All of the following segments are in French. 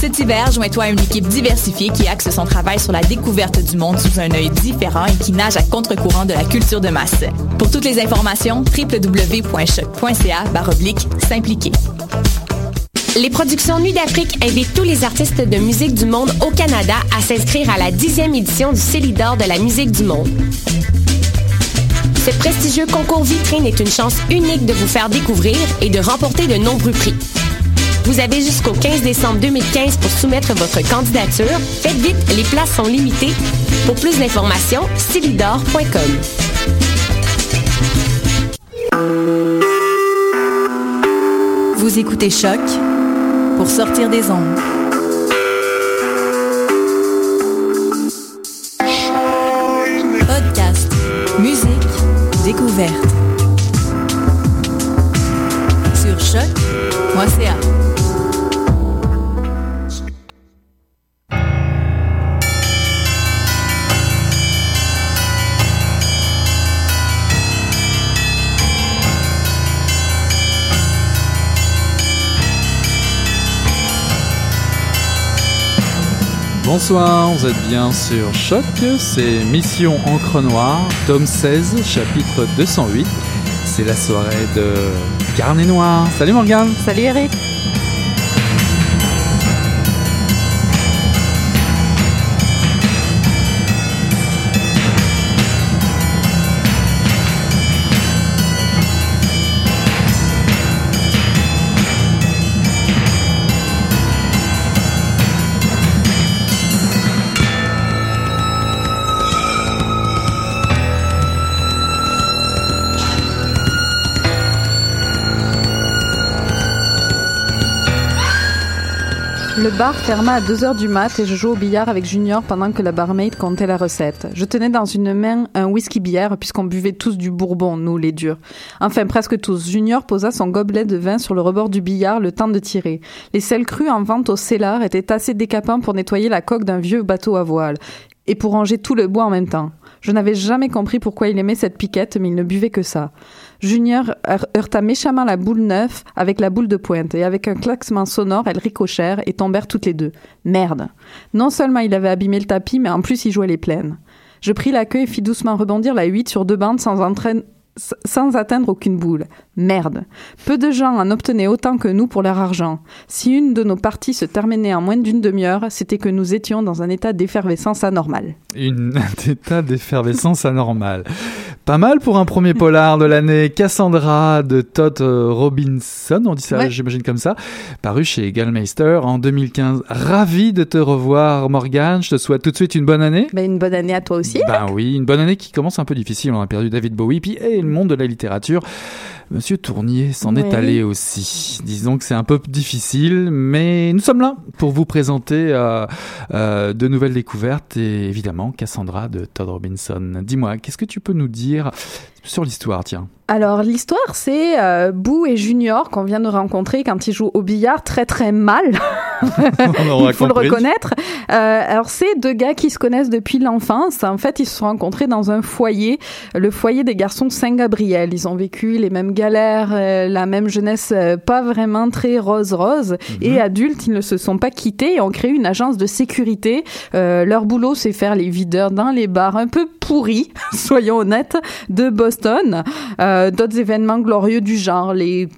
Cet hiver, joins-toi à une équipe diversifiée qui axe son travail sur la découverte du monde sous un œil différent et qui nage à contre-courant de la culture de masse. Pour toutes les informations, www.choc.ca s'impliquer. Les productions Nuit d'Afrique invitent tous les artistes de musique du monde au Canada à s'inscrire à la dixième édition du Célidor de la musique du monde. Ce prestigieux concours vitrine est une chance unique de vous faire découvrir et de remporter de nombreux prix. Vous avez jusqu'au 15 décembre 2015 pour soumettre votre candidature. Faites vite, les places sont limitées. Pour plus d'informations, célidor.com. Vous écoutez Choc pour sortir des ondes. Podcast, musique, découverte. Sur choc.ca. Bonsoir, vous êtes bien sur Choc, c'est Mission Encre Noire, tome 16, chapitre 208. C'est la soirée de Carnet Noir. Salut Morgane Salut Eric bar ferma à 2 heures du mat et je jouais au billard avec Junior pendant que la barmaid comptait la recette. Je tenais dans une main un whisky bière puisqu'on buvait tous du bourbon, nous les durs. Enfin, presque tous. Junior posa son gobelet de vin sur le rebord du billard le temps de tirer. Les sels crus en vente au cellar étaient assez décapants pour nettoyer la coque d'un vieux bateau à voile et pour ranger tout le bois en même temps. Je n'avais jamais compris pourquoi il aimait cette piquette, mais il ne buvait que ça. Junior heurta méchamment la boule neuve avec la boule de pointe, et avec un claquement sonore, elles ricochèrent et tombèrent toutes les deux. Merde. Non seulement il avait abîmé le tapis, mais en plus il jouait les plaines. Je pris la queue et fis doucement rebondir la huit sur deux bandes sans, atteindre aucune boule. Merde. Peu de gens en obtenaient autant que nous pour leur argent. Si une de nos parties se terminait en moins d'une demi-heure, c'était que nous étions dans un état d'effervescence anormal. Une un état d'effervescence anormale. Pas mal pour un premier polar de l'année, Cassandra de Todd euh, Robinson, on dit ça, Ouais. j'imagine comme ça, paru chez Gallmeister en 2015. Ravi de te revoir, Morgane. Je te souhaite tout de suite une bonne année. Ben, une bonne année à toi aussi. Ben oui, une bonne année qui commence un peu difficile. On a perdu David Bowie, puis et le monde de la littérature. Monsieur Tournier s'en est allé aussi. Disons que c'est un peu difficile, mais nous sommes là pour vous présenter euh, euh, de nouvelles découvertes et évidemment Cassandra de Todd Robinson. Dis-moi, qu'est-ce que tu peux nous dire sur l'histoire, tiens? Alors l'histoire c'est euh, Boo et Junior qu'on vient de rencontrer quand ils jouent au billard très très mal. Il faut le reconnaître. Euh, alors c'est deux gars qui se connaissent depuis l'enfance. En fait ils se sont rencontrés dans un foyer, le foyer des garçons Saint-Gabriel. Ils ont vécu les mêmes galères, euh, la même jeunesse euh, pas vraiment très rose rose. Et adultes ils ne se sont pas quittés et ont créé une agence de sécurité. Euh, leur boulot c'est faire les videurs dans les bars un peu pourris, soyons honnêtes, de Boston Boston, euh, d'autres événements glorieux du genre, les,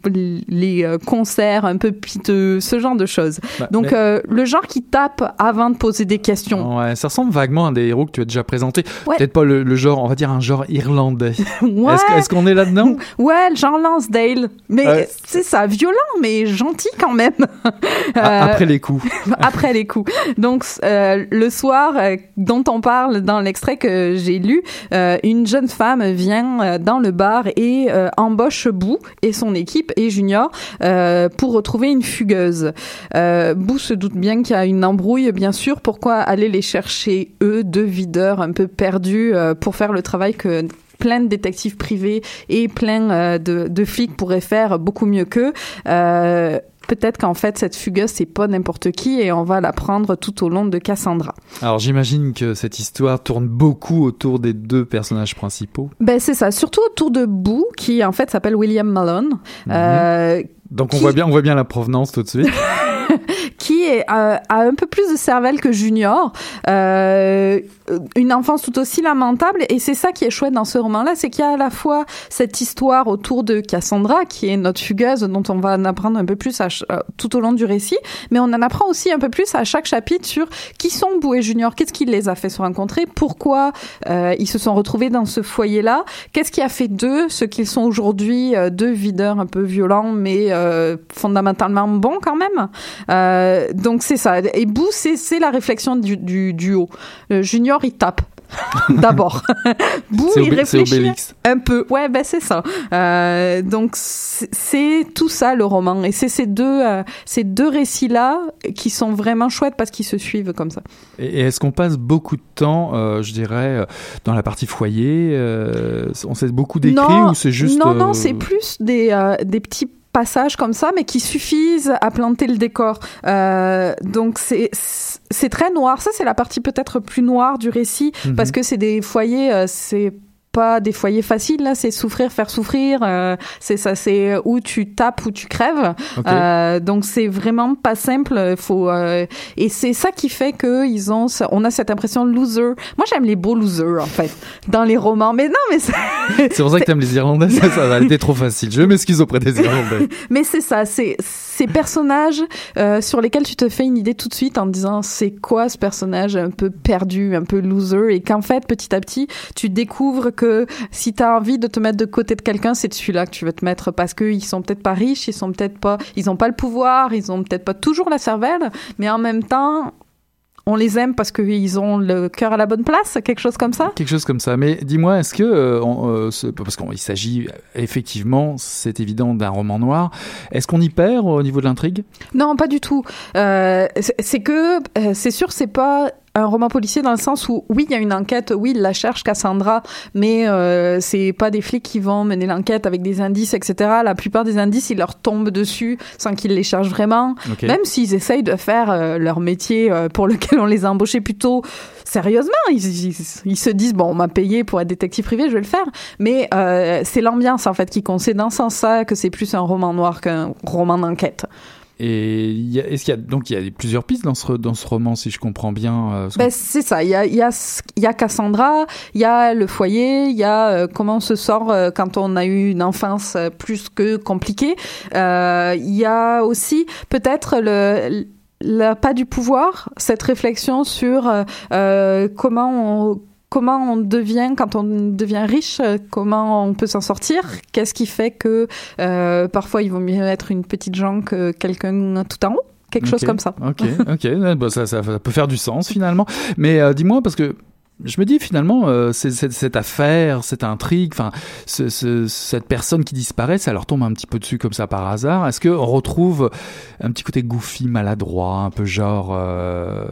les euh, concerts un peu piteux, ce genre de choses. Bah, Donc mais- euh, le genre qui tape avant de poser des questions. Ouais, ça ressemble vaguement à des héros que tu as déjà présentés. Ouais. Peut-être pas le, le genre, on va dire un genre irlandais. Ouais, Est-ce qu'on est là-dedans? Ouais, le genre Lansdale. Mais c'est ça, violent, mais gentil quand même. Après les coups. après les coups. Donc le soir dont on parle dans l'extrait que j'ai lu, une jeune femme vient dans le bar et euh, embauche Boo et son équipe et Junior euh, pour retrouver une fugueuse. Euh, Boo se doute bien qu'il y a une embrouille, bien sûr. Pourquoi aller les chercher eux, deux videurs un peu perdus, pour faire le travail que plein de détectives privés et plein de, flics pourraient faire beaucoup mieux qu'eux? Peut-être qu'en fait, cette fugueuse, c'est pas n'importe qui et on va l'apprendre tout au long de Cassandra. Alors j'imagine que cette histoire tourne beaucoup autour des deux personnages principaux. Ben, c'est ça. Surtout autour de Boo, qui en fait s'appelle William Malone. Euh, Donc on Qui- voit bien, on voit bien la provenance tout de suite. qui est, euh, a un peu plus de cervelle que Junior, euh, une enfance tout aussi lamentable, et c'est ça qui est chouette dans ce roman-là, c'est qu'il y a à la fois cette histoire autour de Cassandra, qui est notre fugueuse, dont on va en apprendre un peu plus à euh, tout au long du récit, mais on en apprend aussi un peu plus à chaque chapitre sur qui sont Boo et Junior, qu'est-ce qui les a fait se rencontrer, pourquoi euh, ils se sont retrouvés dans ce foyer-là, qu'est-ce qui a fait d'eux ce qu'ils sont aujourd'hui, euh, deux videurs un peu violents, mais euh, fondamentalement bons quand même. Euh, donc c'est ça. Et Boo, c'est la réflexion du, du duo. Euh, Junior, il tape. D'abord. Boo, il réfléchit un peu. Ouais, ben c'est ça. Euh, donc c'est tout ça le roman. Et c'est ces deux, euh, ces deux récits-là qui sont vraiment chouettes parce qu'ils se suivent comme ça. Et est-ce qu'on passe beaucoup de temps, euh, je dirais, dans la partie foyer On sait beaucoup d'écrits Non, ou c'est juste Non, non, c'est plus des, des petits passages comme ça, mais qui suffisent à planter le décor. Euh, donc c'est c'est très noir. Ça, c'est la partie peut-être plus noire du récit, Mhm. parce que c'est des foyers, euh, c'est pas des foyers faciles là, c'est souffrir, faire souffrir. euh, c'est ça, c'est où tu tapes ou tu crèves. Euh, donc c'est vraiment pas simple. Faut euh, et c'est ça qui fait que ils ont, on a cette impression loser. Moi j'aime les beaux losers en fait dans les romans. Mais non, mais c'est- C'est pour ça que t'aimes les Irlandais, ça, ça a été trop facile. Je m'excuse auprès des Irlandais. Mais c'est ça, c'est ces personnages euh, sur lesquels tu te fais une idée tout de suite en te disant c'est quoi ce personnage un peu perdu, un peu loser, et qu'en fait petit à petit tu découvres que si tu as envie de te mettre de côté de quelqu'un, c'est de celui-là que tu veux te mettre parce qu'ils sont peut-être pas riches, ils sont peut-être pas, ils ont pas le pouvoir, ils ont peut-être pas toujours la cervelle, mais en même temps on les aime parce qu'ils ont le cœur à la bonne place, quelque chose comme ça? Quelque chose comme ça. Mais dis-moi, est-ce que, euh, on, euh, ce- parce qu'il s'agit euh, effectivement, c'est évident, d'un roman noir, est-ce qu'on y perd au niveau de l'intrigue? Non, pas du tout. Euh, c'est c'est que euh, c'est sûr, c'est pas un roman policier dans le sens où oui, il y a une enquête, oui, il la cherche Cassandra, mais euh, c'est pas des flics qui vont mener l'enquête avec des indices, etc. La plupart des indices, ils leur tombent dessus sans qu'ils les cherchent vraiment. Même s'ils essayent de faire euh, leur métier euh, pour lequel on les a embauchés plutôt sérieusement, ils, ils- ils se disent bon, on m'a payé pour être détective privé, je vais le faire. Mais euh, c'est l'ambiance en fait qui compte. C'est dans ce sens-là que c'est plus un roman noir qu'un roman d'enquête. Et est-ce qu'il y a donc il y a plusieurs pistes dans ce dans ce roman, si je comprends bien. euh, Ben, c'est ça. Il y a, il y, a, y Cassandra, il y a le foyer, il y a euh, comment on se sort euh, quand on a eu une enfance euh, plus que compliquée. Il y a aussi peut-être le le pas du pouvoir, cette réflexion sur comment on comment on devient quand on devient riche, euh, comment on peut s'en sortir, qu'est-ce qui fait que euh, parfois il vaut mieux être une petite gens que quelqu'un tout en haut, quelque chose comme ça. Ok, ok, ouais, bah, ça, ça, ça peut faire du sens finalement. Mais euh, dis-moi, parce que je me dis finalement, euh, cette affaire, cette intrigue, enfin, ce, ce- cette personne qui disparaît, ça leur tombe un petit peu dessus comme ça par hasard. Est-ce qu'on retrouve un petit côté goofy, maladroit, un peu genre euh,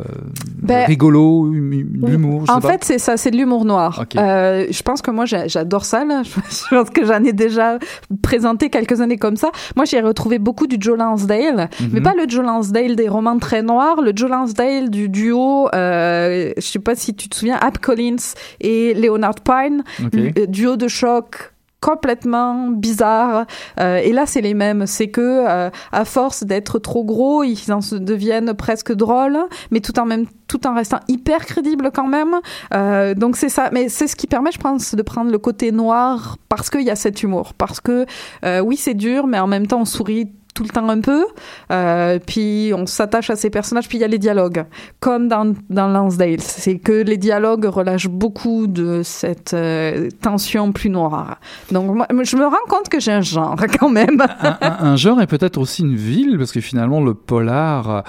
Ben, rigolo, hum- hum- l'humour En pas. fait, c'est ça, c'est de l'humour noir. Euh, je pense que moi, j'a- j'adore ça. Là. Je pense que j'en ai déjà présenté quelques années comme ça. Moi, j'ai retrouvé beaucoup du Joe Lansdale, Mhm. mais pas le Joe Lansdale des romans très noirs, le Joe Lansdale du duo. Je sais pas si tu te souviens, Collins et Leonard Pine, le duo de choc complètement bizarres. Euh, et là, c'est les mêmes. C'est que euh, à force d'être trop gros, ils en se deviennent presque drôles, mais tout en même tout en restant hyper crédible quand même. Euh, donc c'est ça. Mais c'est ce qui permet, je pense, de prendre le côté noir parce qu'il y a cet humour. Parce que euh, oui, c'est dur, mais en même temps, on sourit tout le temps un peu. Euh, puis on s'attache à ces personnages. Puis il y a les dialogues, comme dans, dans Lansdale. C'est que les dialogues relâchent beaucoup de cette euh, tension plus noire. Donc je me rends compte que j'ai un genre quand même. un- un genre et peut-être aussi une ville, parce que finalement le polar,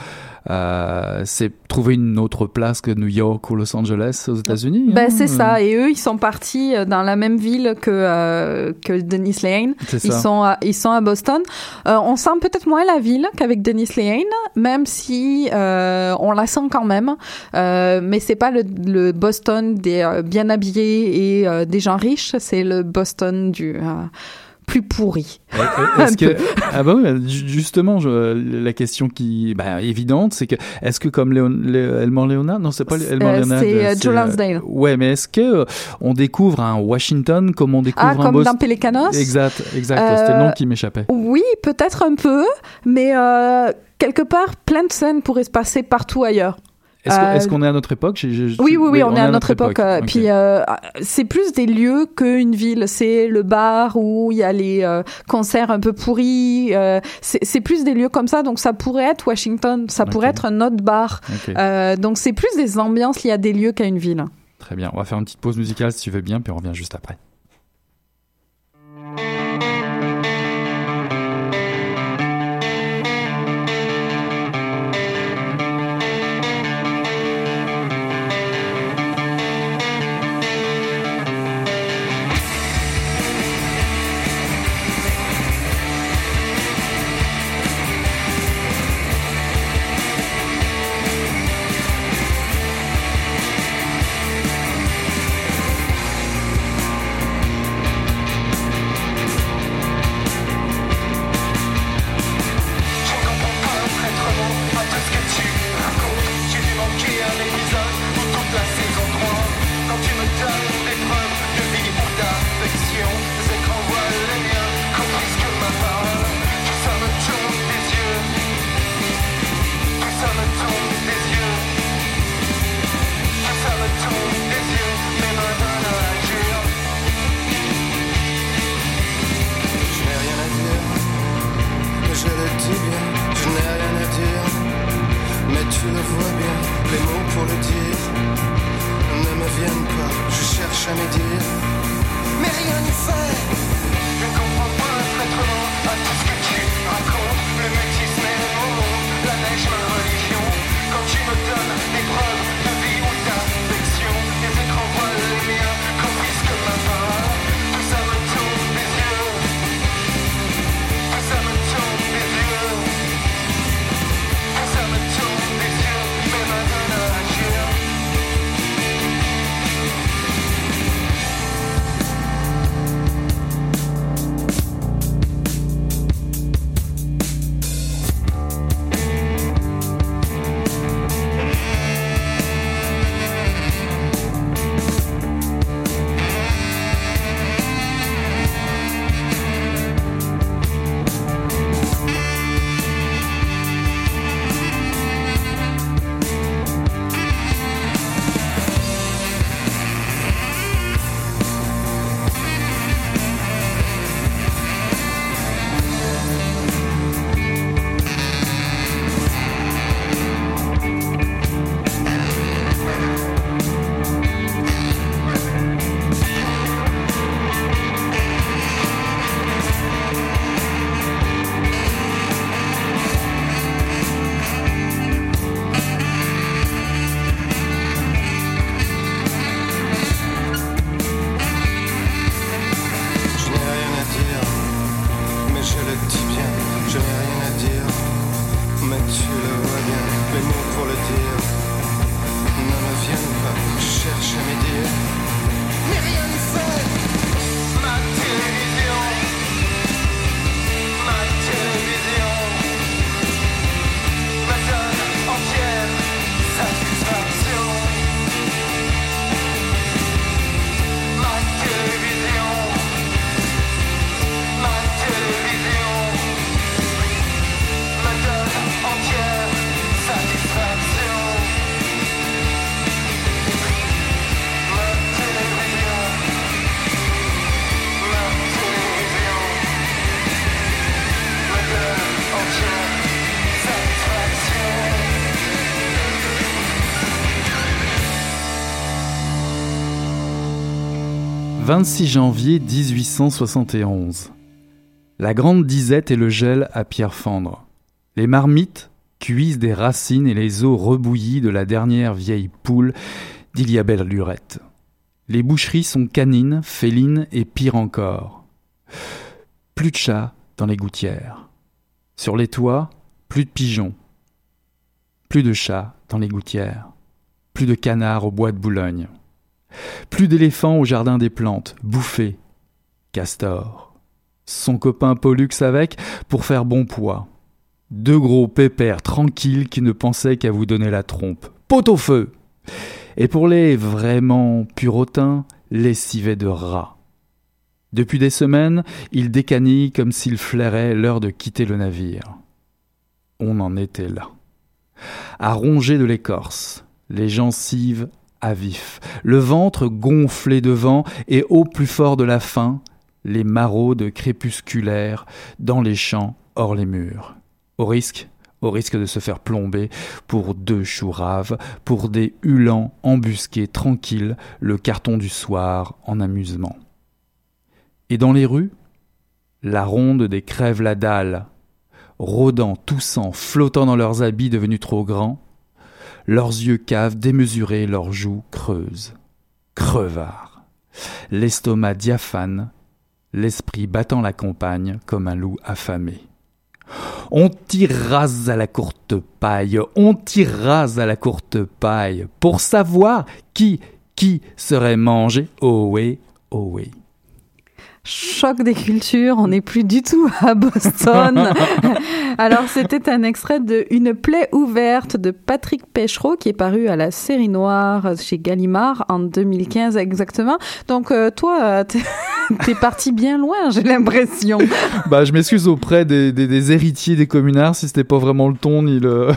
euh, c'est trouver une autre place que New York ou Los Angeles aux États-Unis. Ben hein. c'est ça. Et eux, ils sont partis euh, dans la même ville que euh, que Dennis Lane. Ils sont à, ils sont à Boston. Euh, on sent peut-être moins la ville qu'avec Dennis Lane, même si euh, on la sent quand même. Euh, mais c'est pas le, le Boston des euh, bien habillés et euh, des gens riches. C'est le Boston du euh, plus pourri. Est-ce que ah bah oui, justement je- la question qui bah, évidente c'est que est-ce que comme Léon, Lé- Elmore Leonard non c'est pas Elmore Euh, Leonard c'est, euh, Joe Lansdale. ouais mais est-ce que euh, on découvre un Washington comme on découvre Ah, un comme dans Pelicanos? exact exact c'était le Euh, nom qui m'échappait Oui, peut-être un peu, mais euh, quelque part, plein de scènes pourraient se passer partout ailleurs. Est-ce euh, qu'on est à notre époque? Oui, oui, oui, on, est à notre époque. euh. Puis euh, c'est plus des lieux qu'une ville. C'est le bar où il y a les euh, concerts un peu pourris. c'est plus des lieux comme ça. Donc ça pourrait être Washington. Ça pourrait être un autre bar. Donc c'est plus des ambiances liées à des lieux qu'à une ville. Très bien, on va faire une petite pause musicale si tu veux bien, puis on revient juste après. 26 janvier 1871. La grande disette et le gel à pierre fendre. Les marmites cuisent des racines et les os rebouillis de la dernière vieille poule d'il lurette. Les boucheries sont canines, félines et pire encore. Plus de chats dans les gouttières. Sur les toits, plus de pigeons. Plus de chats dans les gouttières. Plus de canards au bois de Boulogne. Plus d'éléphants au jardin des plantes, bouffés. Castor. Son copain Pollux avec pour faire bon poids. Deux gros pépères tranquilles qui ne pensaient qu'à vous donner la trompe. Pot au feu Et pour les vraiment purotins, les civets de rats. Depuis des semaines, il décanille comme s'il flairait l'heure de quitter le navire. On en était là. À ronger de l'écorce, les gencives à vif, le ventre gonflé de vent et au plus fort de la faim, les maraudes crépusculaires dans les champs hors les murs. Au risque, au risque de se faire plomber pour deux choux raves, pour des hulans embusqués tranquilles, le carton du soir en amusement. Et dans les rues, la ronde des crèves la dalle, rôdant, toussant, flottant dans leurs habits devenus trop grands, leurs yeux caves démesurés, leurs joues creuses. Crevards. L'estomac diaphane, l'esprit battant la campagne comme un loup affamé. On tirera à la courte paille, on tirera à la courte paille, pour savoir qui, qui serait mangé, oh oui, oh oui choc des cultures, on n'est plus du tout à Boston. Alors c'était un extrait de Une plaie ouverte de Patrick Péchereau qui est paru à la série noire chez Gallimard en 2015 exactement. Donc euh, toi, t'es parti bien loin, j'ai l'impression. Bah je m'excuse auprès des, des, héritiers des communards si c'était pas vraiment le ton ni le,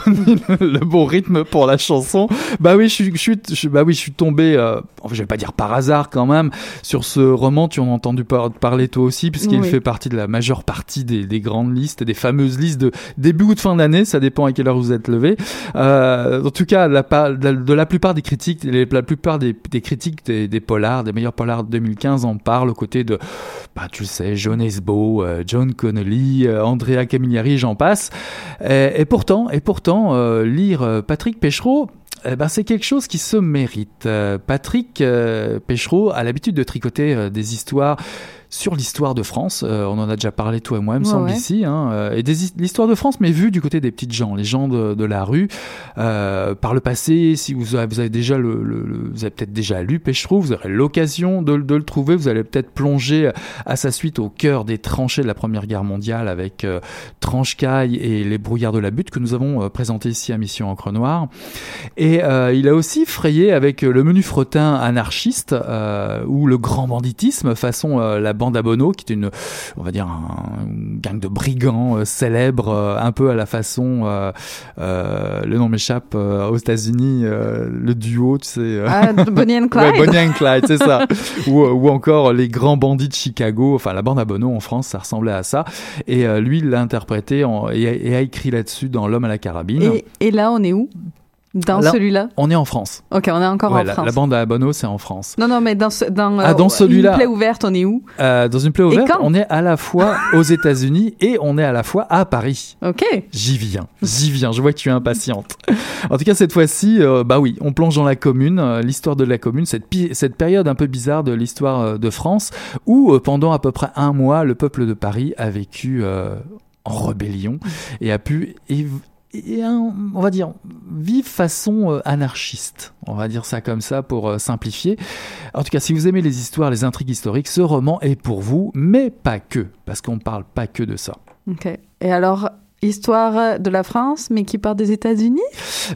le bon rythme pour la chanson. Bah oui, je suis, je suis, bah oui, je suis tombé, euh, je vais pas dire par hasard quand même, sur ce roman. Tu en as entendu parler parler toi aussi, puisqu'il fait partie de la majeure partie des, des, grandes listes, des fameuses listes de début ou de fin d'année, ça dépend à quelle heure vous êtes levé. Euh, en tout cas, la, de la plupart des critiques, la plupart des, critiques des, polars, des meilleurs polars de 2015 en parlent aux de, bah, tu le sais, John Esbo, euh, John Connolly, euh, Andrea Camilleri, j'en passe. Et, pourtant, et pourtant, euh, lire Patrick Péchereau, eh ben, c'est quelque chose qui se mérite. Patrick euh, a l'habitude de tricoter des histoires sur l'histoire de France. Euh, on en a déjà parlé toi et moi, il me semble ici, hein, euh, et l'histoire de France, mais vue du côté des petites gens, les gens de, de la rue. Euh, par le passé, si vous avez, vous avez déjà le, le, vous avez peut-être déjà lu Pêchereau, vous aurez l'occasion de, de, le trouver. Vous allez peut-être plonger à sa suite au cœur des tranchées de la Première Guerre mondiale avec euh, Tranchecaille et les brouillards de la butte que nous avons présenté ici à Mission Encre Noire. Et il a aussi frayé avec le menu fretin anarchiste ou le grand banditisme façon la bande à Bono, qui est une, on va dire, un, gang de brigands euh, célèbres, euh, un peu à la façon, euh, le nom m'échappe, aux États-Unis, le duo, tu sais. Ah, Bonnie and Clyde. Bonnie and Clyde, c'est ça. ou, ou, encore les grands bandits de Chicago. Enfin, la bande à Bono en France, ça ressemblait à ça. Et lui, il l'a interprété en, et, a écrit là-dessus dans L'homme à la carabine. Et, et là, on est où? Dans celui-là On est en France. Ok, on est encore en France. La bande à Bono, c'est en France. Non, non, mais dans, dans, ah, dans celui-là. Une plaie ouverte, on est où? Euh, Dans une plaie ouverte, on est à la fois aux États-Unis et on est à la fois à Paris. Ok. J'y viens, j'y viens. Je vois que tu es impatiente. en tout cas, cette fois-ci, euh, bah oui, on plonge dans la commune, euh, l'histoire de la commune, cette, cette période un peu bizarre de l'histoire euh, de France, où pendant à peu près un mois, le peuple de Paris a vécu en rébellion et a pu et un, on va dire, vive façon euh, anarchiste. On va dire ça comme ça pour euh, simplifier. En tout cas, si vous aimez les histoires, les intrigues historiques, ce roman est pour vous, mais pas que, parce qu'on ne parle pas que de ça. Ok. Et alors, histoire de la France, mais qui part des États-Unis?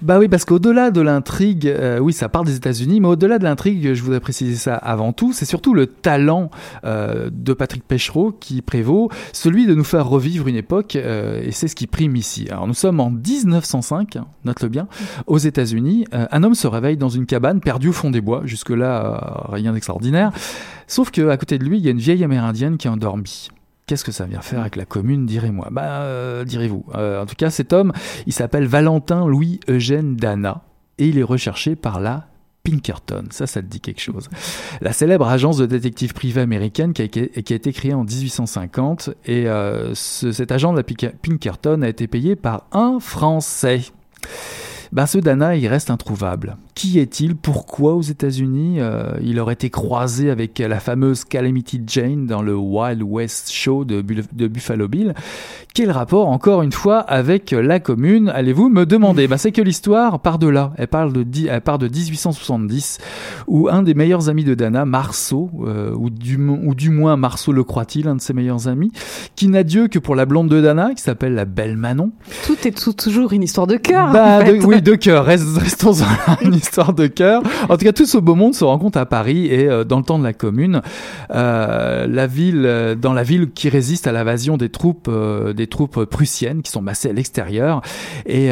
Bah oui, parce qu'au-delà de l'intrigue, euh, oui, ça part des États-Unis, mais au-delà de l'intrigue, je voudrais préciser ça avant tout, c'est surtout le talent euh, de Patrick Péchereau qui prévaut, celui de nous faire revivre une époque, euh, et c'est ce qui prime ici. Alors nous sommes en 1905, note-le bien, aux États-Unis. un homme se réveille dans une cabane perdue au fond des bois. Jusque-là, rien d'extraordinaire. Sauf qu'à côté de lui, il y a une vieille amérindienne qui est endormie. Qu'est-ce que ça vient faire avec la commune, direz-moi Bah, euh, direz-vous. Euh, en tout cas, cet homme, il s'appelle Valentin Louis Eugène Dana et il est recherché par la Pinkerton. Ça, ça te dit quelque chose. La célèbre agence de détective privée américaine qui a, qui a été créée en 1850 et euh, ce, cet agent de la Pinkerton a été payé par un Français. Ben, ce Dana, il reste introuvable. Qui est-il? Pourquoi aux États-Unis euh, il aurait été croisé avec la fameuse Calamity Jane dans le Wild West Show de, de Buffalo Bill? Quel rapport, encore une fois, avec la commune? Allez-vous me demander? Bah, C'est que l'histoire part de là. Elle, parle de, elle part de 1870, où un des meilleurs amis de Dana, Marceau, euh, ou, du, ou du moins Marceau le croit-il, un de ses meilleurs amis, qui n'a Dieu que pour la blonde de Dana, qui s'appelle la belle Manon. Tout est tout, toujours une histoire de cœur. Bah, oui, de cœur. Restons là histoire de cœur. En tout cas, tout ce beau monde se rencontre à Paris et euh, dans le temps de la Commune, euh, la ville, euh, dans la ville qui résiste à l'invasion des troupes, des troupes prussiennes qui sont massées à l'extérieur. Et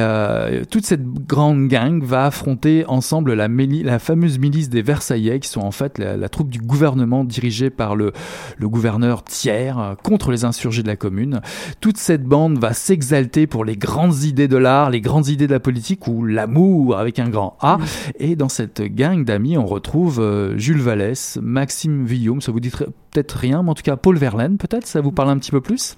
toute cette grande gang va affronter ensemble la, la fameuse milice des Versaillais, qui sont en fait la, troupe du gouvernement dirigée par le, le gouverneur Thiers contre les insurgés de la Commune. Toute cette bande va s'exalter pour les grandes idées de l'art, les grandes idées de la politique ou l'amour avec un grand A. Et dans cette gang d'amis, on retrouve euh, Jules Vallès, Maxime Villaume, ça vous dit peut-être rien, mais en tout cas Paul Verlaine, peut-être, ça vous parle un petit peu plus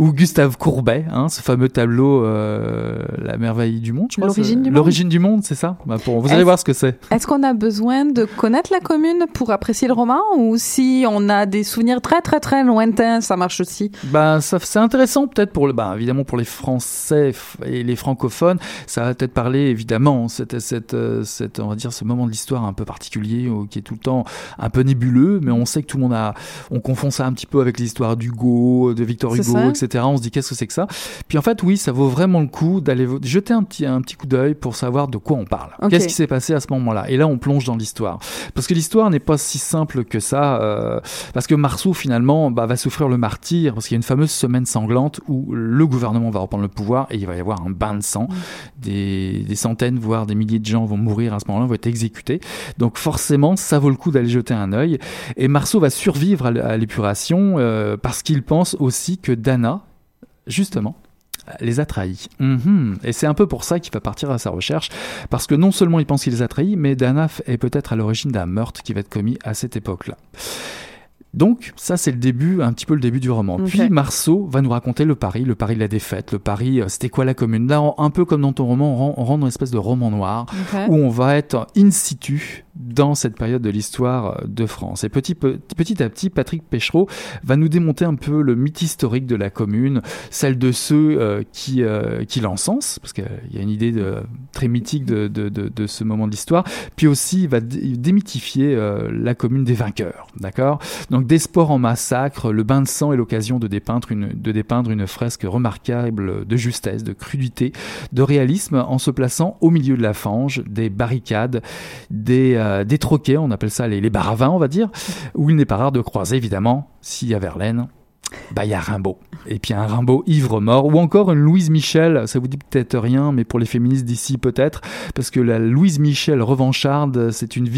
ou Gustave Courbet, hein, ce fameux tableau euh, La merveille du monde, je crois. L'origine du monde. L'origine du monde, c'est ça. Bah, pour, vous allez voir ce que c'est. Est-ce qu'on a besoin de connaître la commune pour apprécier le roman, ou si on a des souvenirs très très très lointains, ça marche aussi Bah, ça, c'est intéressant peut-être pour le, bah, évidemment pour les Français et les francophones, ça va peut-être parler évidemment cette, cette, euh, cette, on va dire ce moment de l'histoire un peu particulier, qui est tout le temps un peu nébuleux, mais on sait que tout le monde a, on confond ça un petit peu avec l'histoire d'Hugo, de Victor Hugo, etc. On se dit qu'est-ce que c'est que ça? Puis en fait, oui, ça vaut vraiment le coup d'aller jeter un petit, un petit coup d'œil pour savoir de quoi on parle. Qu'est-ce qui s'est passé à ce moment-là? Et là, on plonge dans l'histoire. Parce que l'histoire n'est pas si simple que ça. Euh, parce que Marceau, finalement, bah, va souffrir le martyr. Parce qu'il y a une fameuse semaine sanglante où le gouvernement va reprendre le pouvoir et il va y avoir un bain de sang. Des, des centaines, voire des milliers de gens vont mourir à ce moment-là, vont être exécutés. Donc forcément, ça vaut le coup d'aller jeter un œil. Et Marceau va survivre à l'épuration euh, parce qu'il pense aussi que Dana, justement, les a trahis. Mhm. Et c'est un peu pour ça qu'il va partir à sa recherche, parce que non seulement il pense qu'il les a trahis, mais Danaf est peut-être à l'origine d'un meurtre qui va être commis à cette époque-là. Donc ça c'est le début, un petit peu le début du roman. Puis Marceau va nous raconter le Paris, le Paris de la défaite, le Paris, euh, c'était quoi la commune? Là, un peu comme dans ton roman, on rentre dans une espèce de roman noir où on va être in situ dans cette période de l'histoire euh, de France. Et petit, petit à petit, Patrick Péchereau va nous démonter un peu le mythe historique de la commune, celle de ceux euh, qui, euh, qui l'encensent, parce qu'il y a une idée de, très mythique de, de, de, de ce moment de l'histoire, puis aussi il va démythifier la commune des vainqueurs, d'accord? Donc des en massacre, le bain de sang est l'occasion de dépeindre, une, fresque remarquable de justesse, de crudité, de réalisme, en se plaçant au milieu de la fange, des barricades, des euh, troquets, on appelle ça les, les baravins, on va dire, où il n'est pas rare de croiser évidemment, s'il y a Verlaine, bah il y a Rimbaud. Et puis un Rimbaud ivre-mort, ou encore une Louise Michel, ça vous dit peut-être rien, mais pour les féministes d'ici peut-être, parce que la Louise Michel revancharde, c'est une,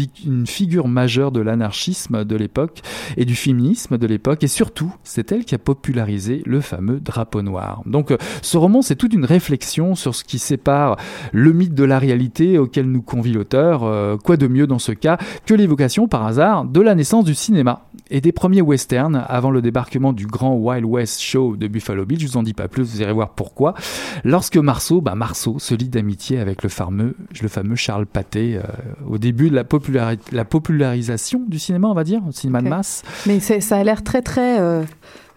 figure majeure de l'anarchisme de l'époque et du féminisme de l'époque, et surtout, c'est elle qui a popularisé le fameux drapeau noir. Donc euh, ce roman, c'est toute une réflexion sur ce qui sépare le mythe de la réalité auquel nous convie l'auteur, euh, quoi de mieux dans ce cas que l'évocation par hasard de la naissance du cinéma et des premiers westerns avant le débarquement du grand Wild West Show de Buffalo Bill. Je vous en dis pas plus, vous irez voir pourquoi. Lorsque Marceau, bah Marceau se lie d'amitié avec le fameux, le fameux Charles Pathé euh, au début de la, la, popularisation du cinéma, on va dire, du cinéma de masse. Mais ça a l'air très très euh,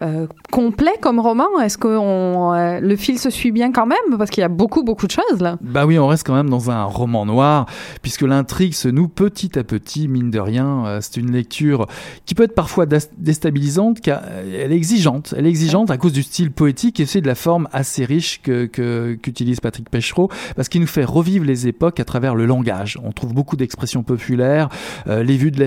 euh, complet comme roman Est-ce que euh, le fil se suit bien quand même? Parce qu'il y a beaucoup, beaucoup de choses là. Bah oui, on reste quand même dans un roman noir, puisque l'intrigue se noue petit à petit, mine de rien. Euh, c'est une lecture qui peut être parfois déstabilisante, car elle est exigeante. Elle est exigeante à cause du style poétique et aussi de la forme assez riche que, qu'utilise Patrick Péchereau, parce qu'il nous fait revivre les époques à travers le langage. On trouve beaucoup d'expressions populaires, les, vues de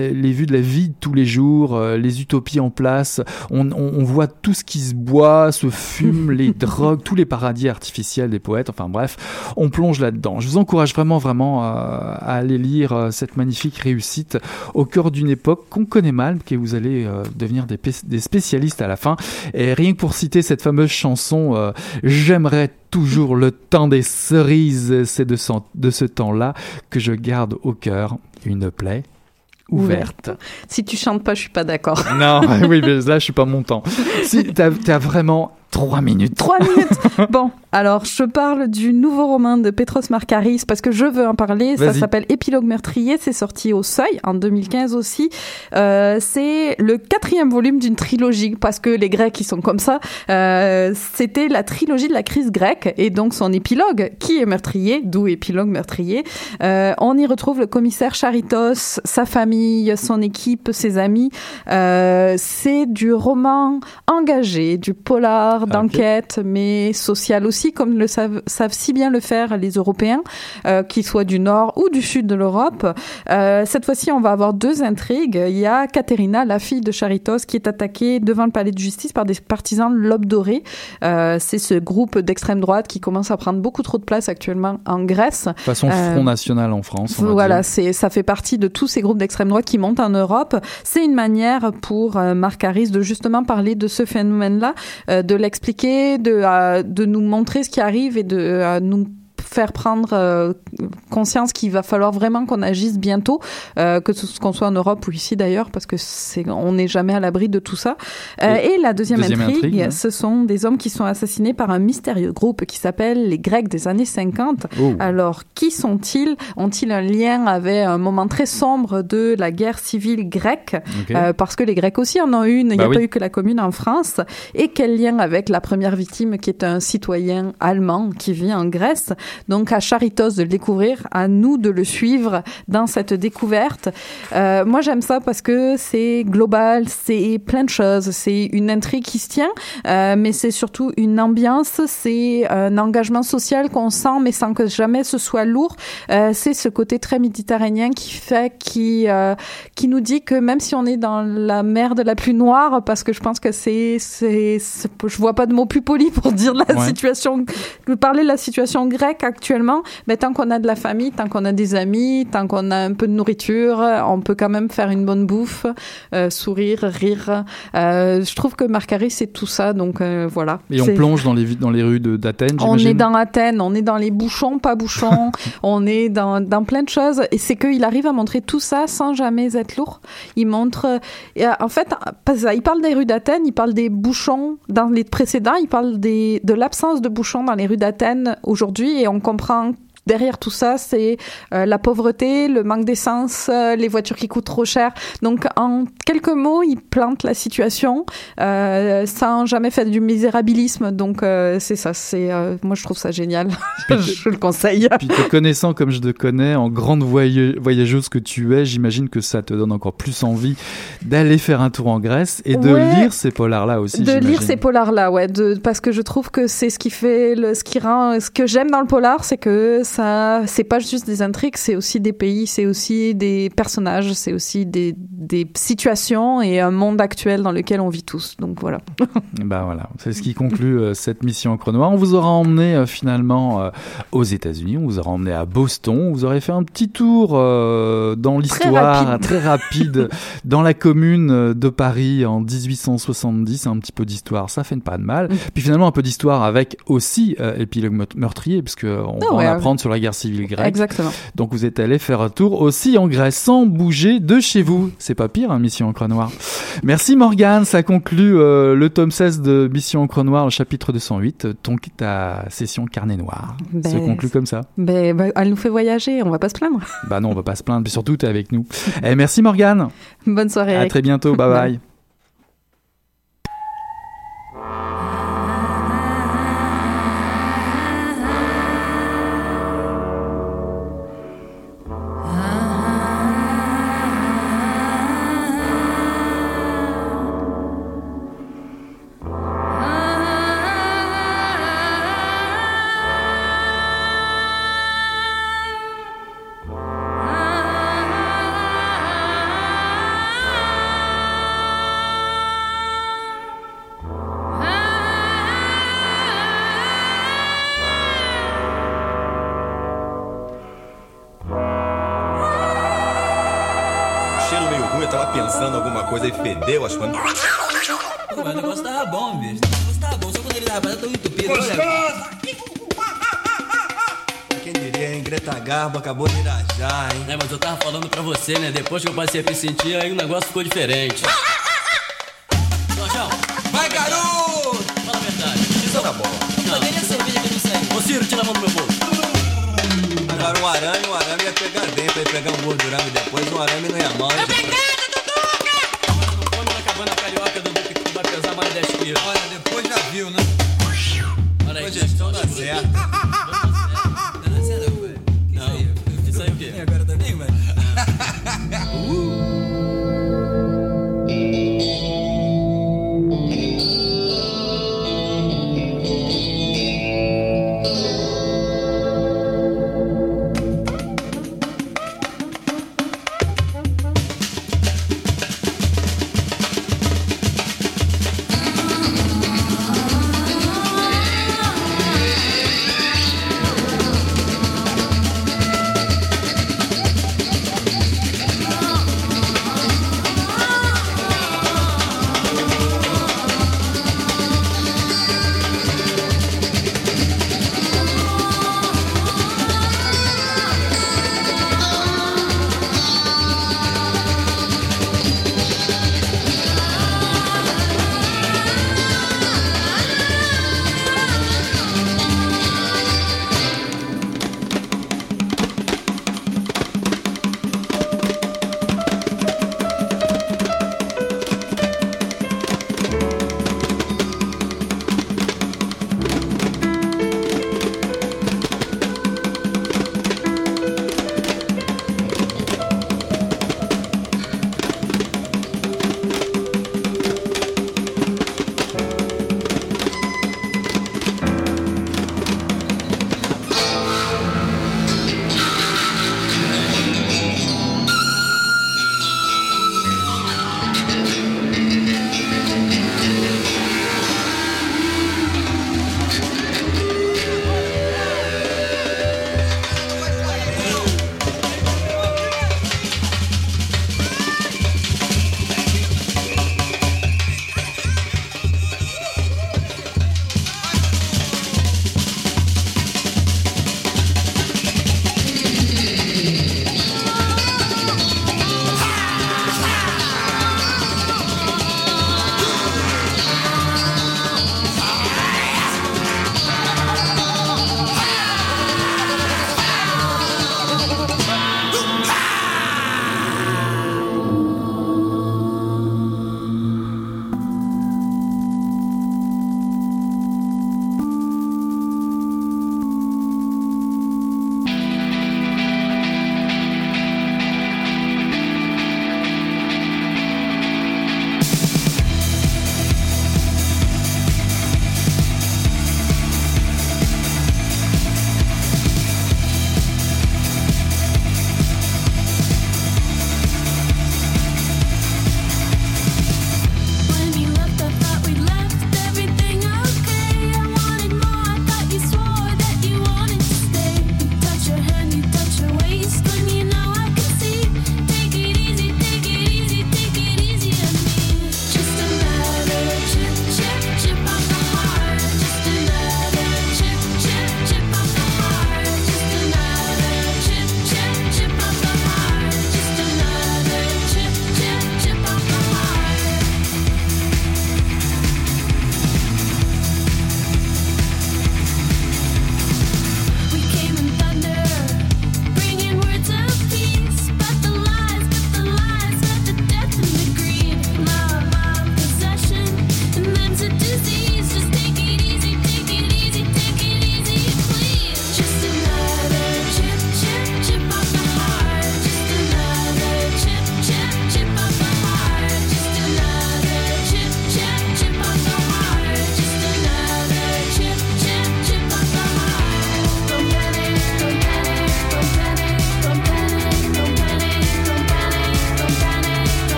la, vie de tous les jours, les utopies en place. On, on, on voit tout ce qui se boit, se fume, les drogues, tous les paradis artificiels des poètes. Enfin bref, on plonge là-dedans. Je vous encourage vraiment, vraiment à, aller lire euh, cette magnifique réussite au cœur d'une époque qu'on connaît mal, que vous allez euh, devenir des, des, spécialistes à la fin. Et rien que pour citer cette fameuse chanson, euh, j'aimerais toujours le temps des cerises, c'est de, de ce temps-là que je garde au cœur. une plaie ouverte. Si tu chantes pas, je suis pas d'accord. Non, oui, mais là, je suis pas montant. Si, t'as as vraiment Trois minutes. Trois minutes. bon, alors je parle du nouveau roman de Petros Markaris parce que je veux en parler. Ça s'appelle Épilogue meurtrier. C'est sorti au Seuil en 2015 aussi. Euh, c'est le quatrième volume d'une trilogie parce que les Grecs ils sont comme ça. Euh, C'était la trilogie de la crise grecque et donc son épilogue qui est meurtrier, d'où épilogue meurtrier. Euh, on y retrouve le commissaire Charitos, sa famille, son équipe, ses amis. Euh, c'est du roman engagé, du polar ah, d'enquête, mais sociale aussi, comme le savent, savent, si bien le faire les Européens, euh, qu'ils soient du nord ou du sud de l'Europe. Euh, cette fois-ci, on va avoir deux intrigues. Il y a Katerina, la fille de Charitos, qui est attaquée devant le palais de justice par des partisans de l'Aube dorée. Euh, c'est ce groupe d'extrême droite qui commence à prendre beaucoup trop de place actuellement en Grèce. De façon euh, Front National en France. voilà, c'est ça fait partie de tous ces groupes d'extrême droite qui montent en Europe. C'est une manière pour Marc Harris de justement parler de ce phénomène-là, de l'expliquer, de, euh, de nous montrer ce qui arrive et de euh, nous faire prendre euh, conscience qu'il va falloir vraiment qu'on agisse bientôt, euh, que ce qu'on soit en Europe ou ici d'ailleurs, parce que c'est on n'est jamais à l'abri de tout ça. Euh, et, la deuxième, intrigue, ce sont des hommes qui sont assassinés par un mystérieux groupe qui s'appelle les Grecs des années 50. Alors, qui sont-ils? Ont-ils un lien avec un moment très sombre de la guerre civile grecque? Parce que les Grecs aussi en ont une, il n'y bah a pas eu que la commune en France. Et quel lien avec la première victime qui est un citoyen allemand qui vit en Grèce? Donc à Charitos de le découvrir, à nous de le suivre dans cette découverte. Euh, moi j'aime ça parce que c'est global, c'est plein de choses, c'est une intrigue qui se tient, euh, mais c'est surtout une ambiance, c'est un engagement social qu'on sent, mais sans que jamais ce soit lourd. Euh, c'est ce côté très méditerranéen qui fait, qui euh, qui nous dit que même si on est dans la mer de la plus noire, parce que je pense que c'est c'est je vois pas de mots plus polis pour dire la situation, parler de la situation grecque actuellement, mais tant qu'on a de la famille, tant qu'on a des amis, tant qu'on a un peu de nourriture, on peut quand même faire une bonne bouffe, euh, sourire, rire. Euh, je trouve que Marcari, c'est tout ça, donc euh, voilà. Et on plonge dans les, dans les rues d'Athènes, On est dans Athènes, on est dans les bouchons, pas bouchons, on est dans, dans plein de choses, et c'est qu'il arrive à montrer tout ça sans jamais être lourd. Il montre, en fait, il parle des rues d'Athènes, il parle des bouchons dans les précédents, il parle des, de l'absence de bouchons dans les rues d'Athènes aujourd'hui, et on comprend derrière tout ça, c'est euh, la pauvreté, le manque d'essence, euh, les voitures qui coûtent trop cher. Donc, en quelques mots, il plante la situation euh, sans jamais faire du misérabilisme. Donc, c'est ça. C'est moi, je trouve ça génial. je le conseille. Puis te connaissant comme je te connais, en grande voyageuse que tu es, j'imagine que ça te donne encore plus envie d'aller faire un tour en Grèce et de lire ces polars-là aussi. De lire ces polars-là, ouais. De, parce que je trouve que c'est ce qui fait, le, ce qui rend, ce que j'aime dans le polar, c'est que ça, c'est pas juste des intrigues, c'est aussi des pays, c'est aussi des personnages, c'est aussi des, des situations et un monde actuel dans lequel on vit tous. Donc voilà. bah voilà, c'est ce qui conclut euh, cette mission Noir. On vous aura emmené euh, finalement euh, aux États-Unis, on vous aura emmené à Boston, on vous aurait fait un petit tour dans l'histoire très, rapide dans la commune de Paris en 1870, un petit peu d'histoire, ça fait pas de mal. Mm. Puis finalement un peu d'histoire avec aussi épilogue meurtrier, puisque on ah va en apprendre sur la guerre civile grecque. Exactement. Donc vous êtes allé faire un tour aussi en Grèce sans bouger de chez vous. C'est pas pire, hein, Mission Encre Noire. Merci Morgane, ça conclut euh, le tome 16 de Mission Encre Noire, le chapitre 208, ton, ta session Carnet Noir. Ben, se conclut comme ça. Ben, ben, elle nous fait voyager, on va pas se plaindre. Bah non, on va pas se plaindre, mais surtout tu es avec nous. Et eh, merci Morgane. Bonne soirée. À très bientôt, bye bye. Que eu passei a me sentir, aí o negócio ficou diferente. Jorjão, Vai, garoto! fala a verdade. Isso tá bom. Cadê a cerveja que eu não sei? Ô Ciro, tira a mão do meu bolso. Agora um arame, um arame ia pegar dentro, ia pegar um gordurame depois, um arame não ia mal. hein, gente? Não come na cabana carioca, Dudu, que tu vai pesar mais 10 quilos.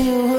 You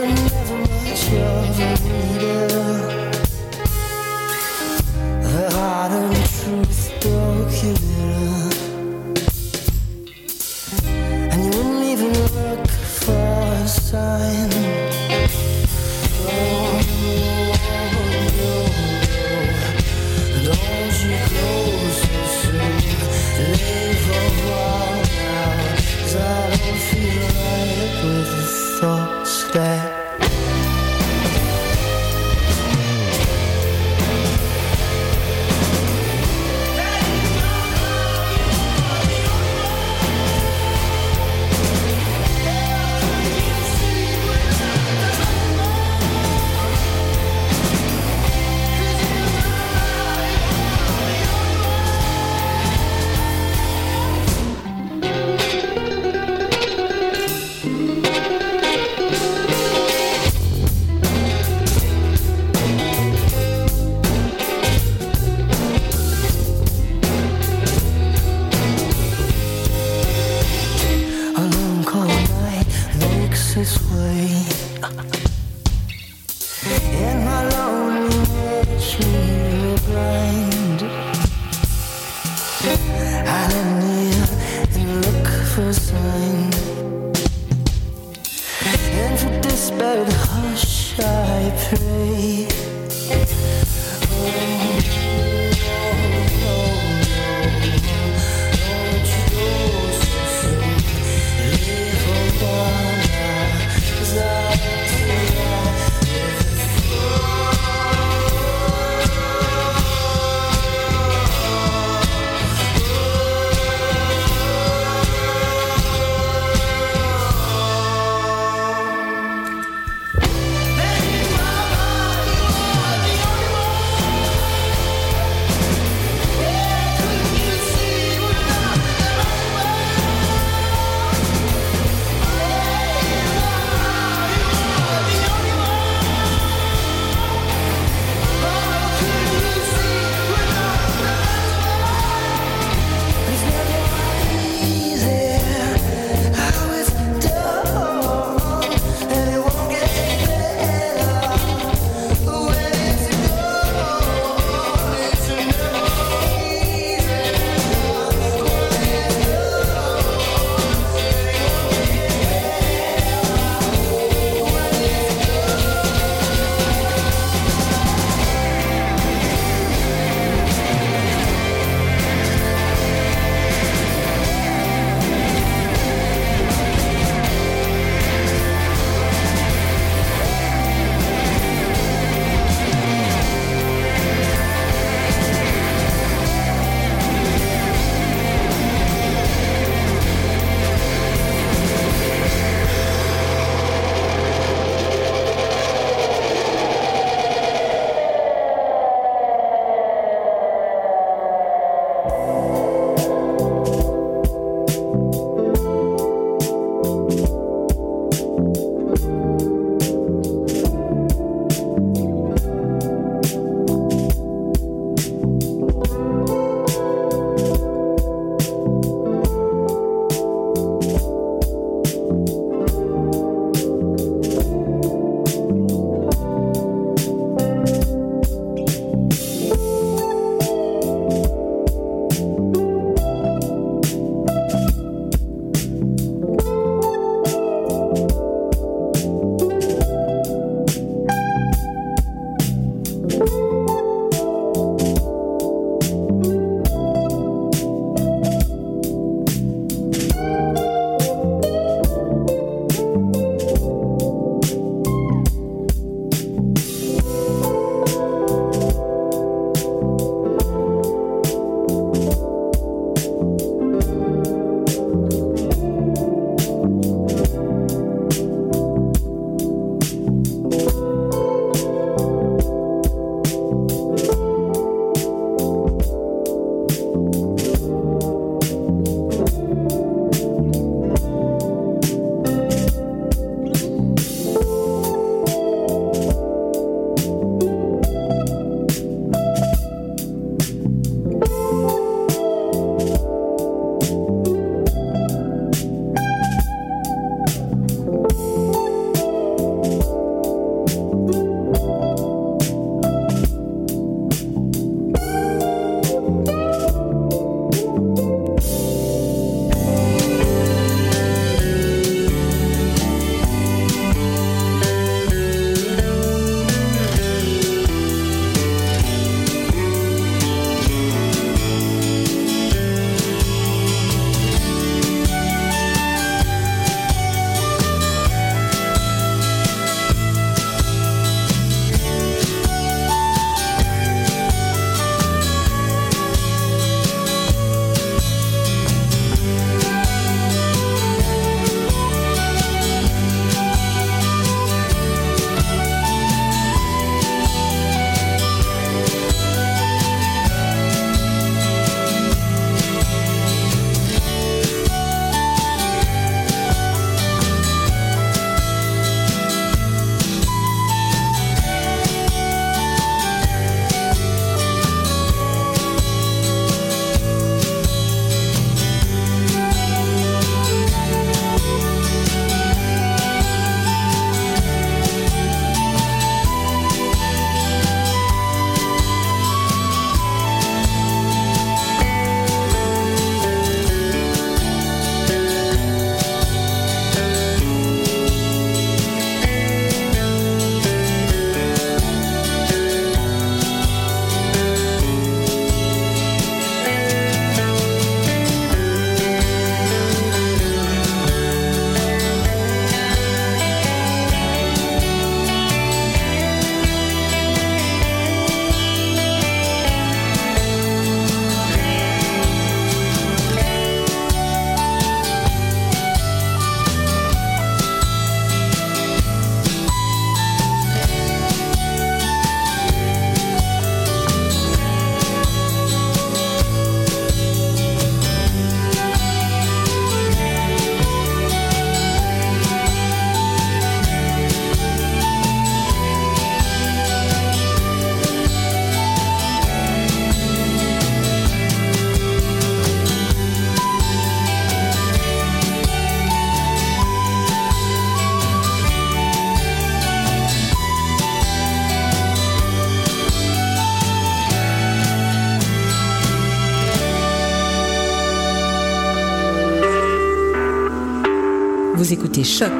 Vous écoutez Choc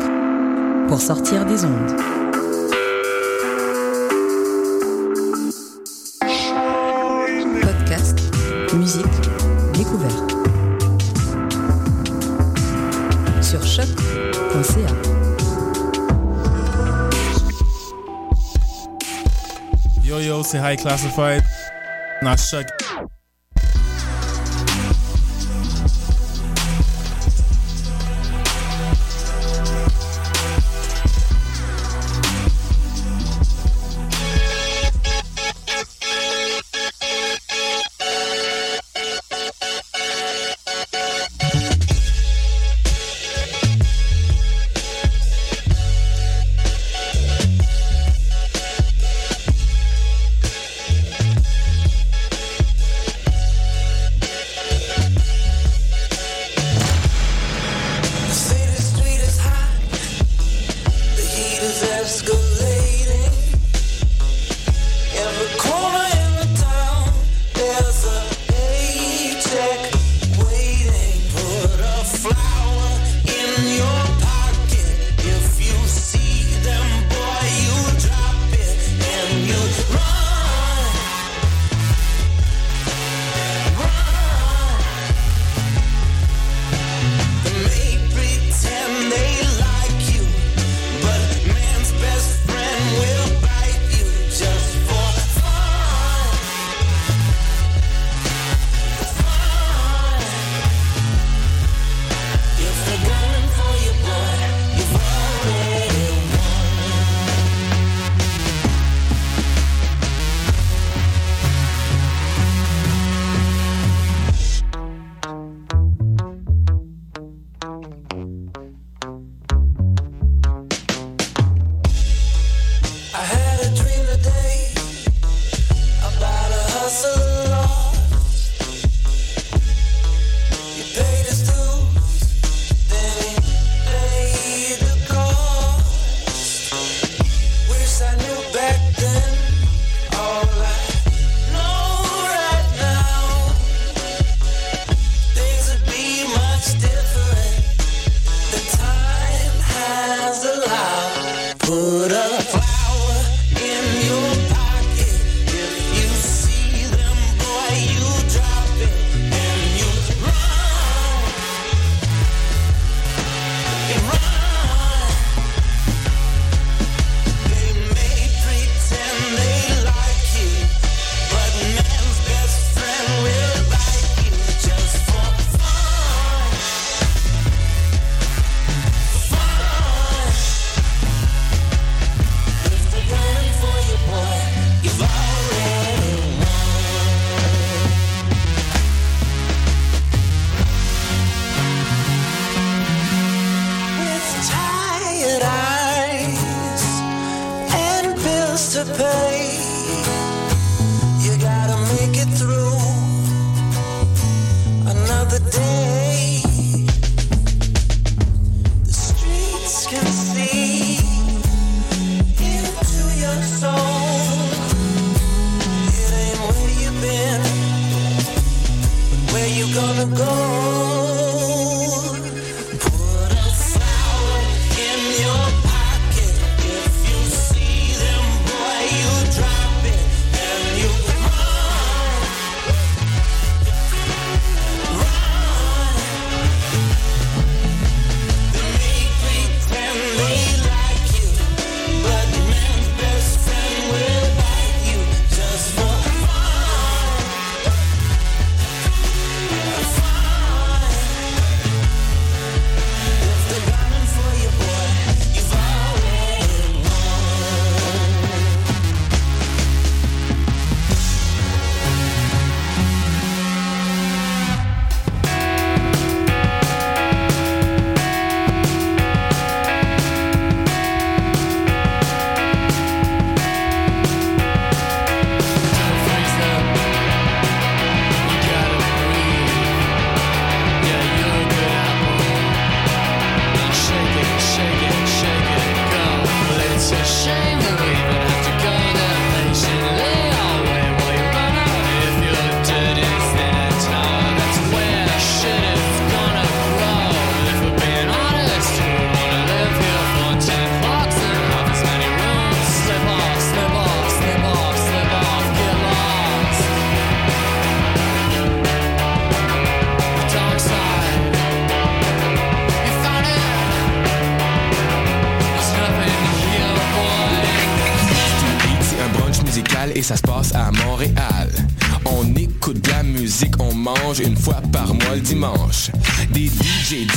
pour sortir des ondes. Podcast, musique, découverte. Sur choc.ca. Yo yo, c'est High Classified. Not Choc.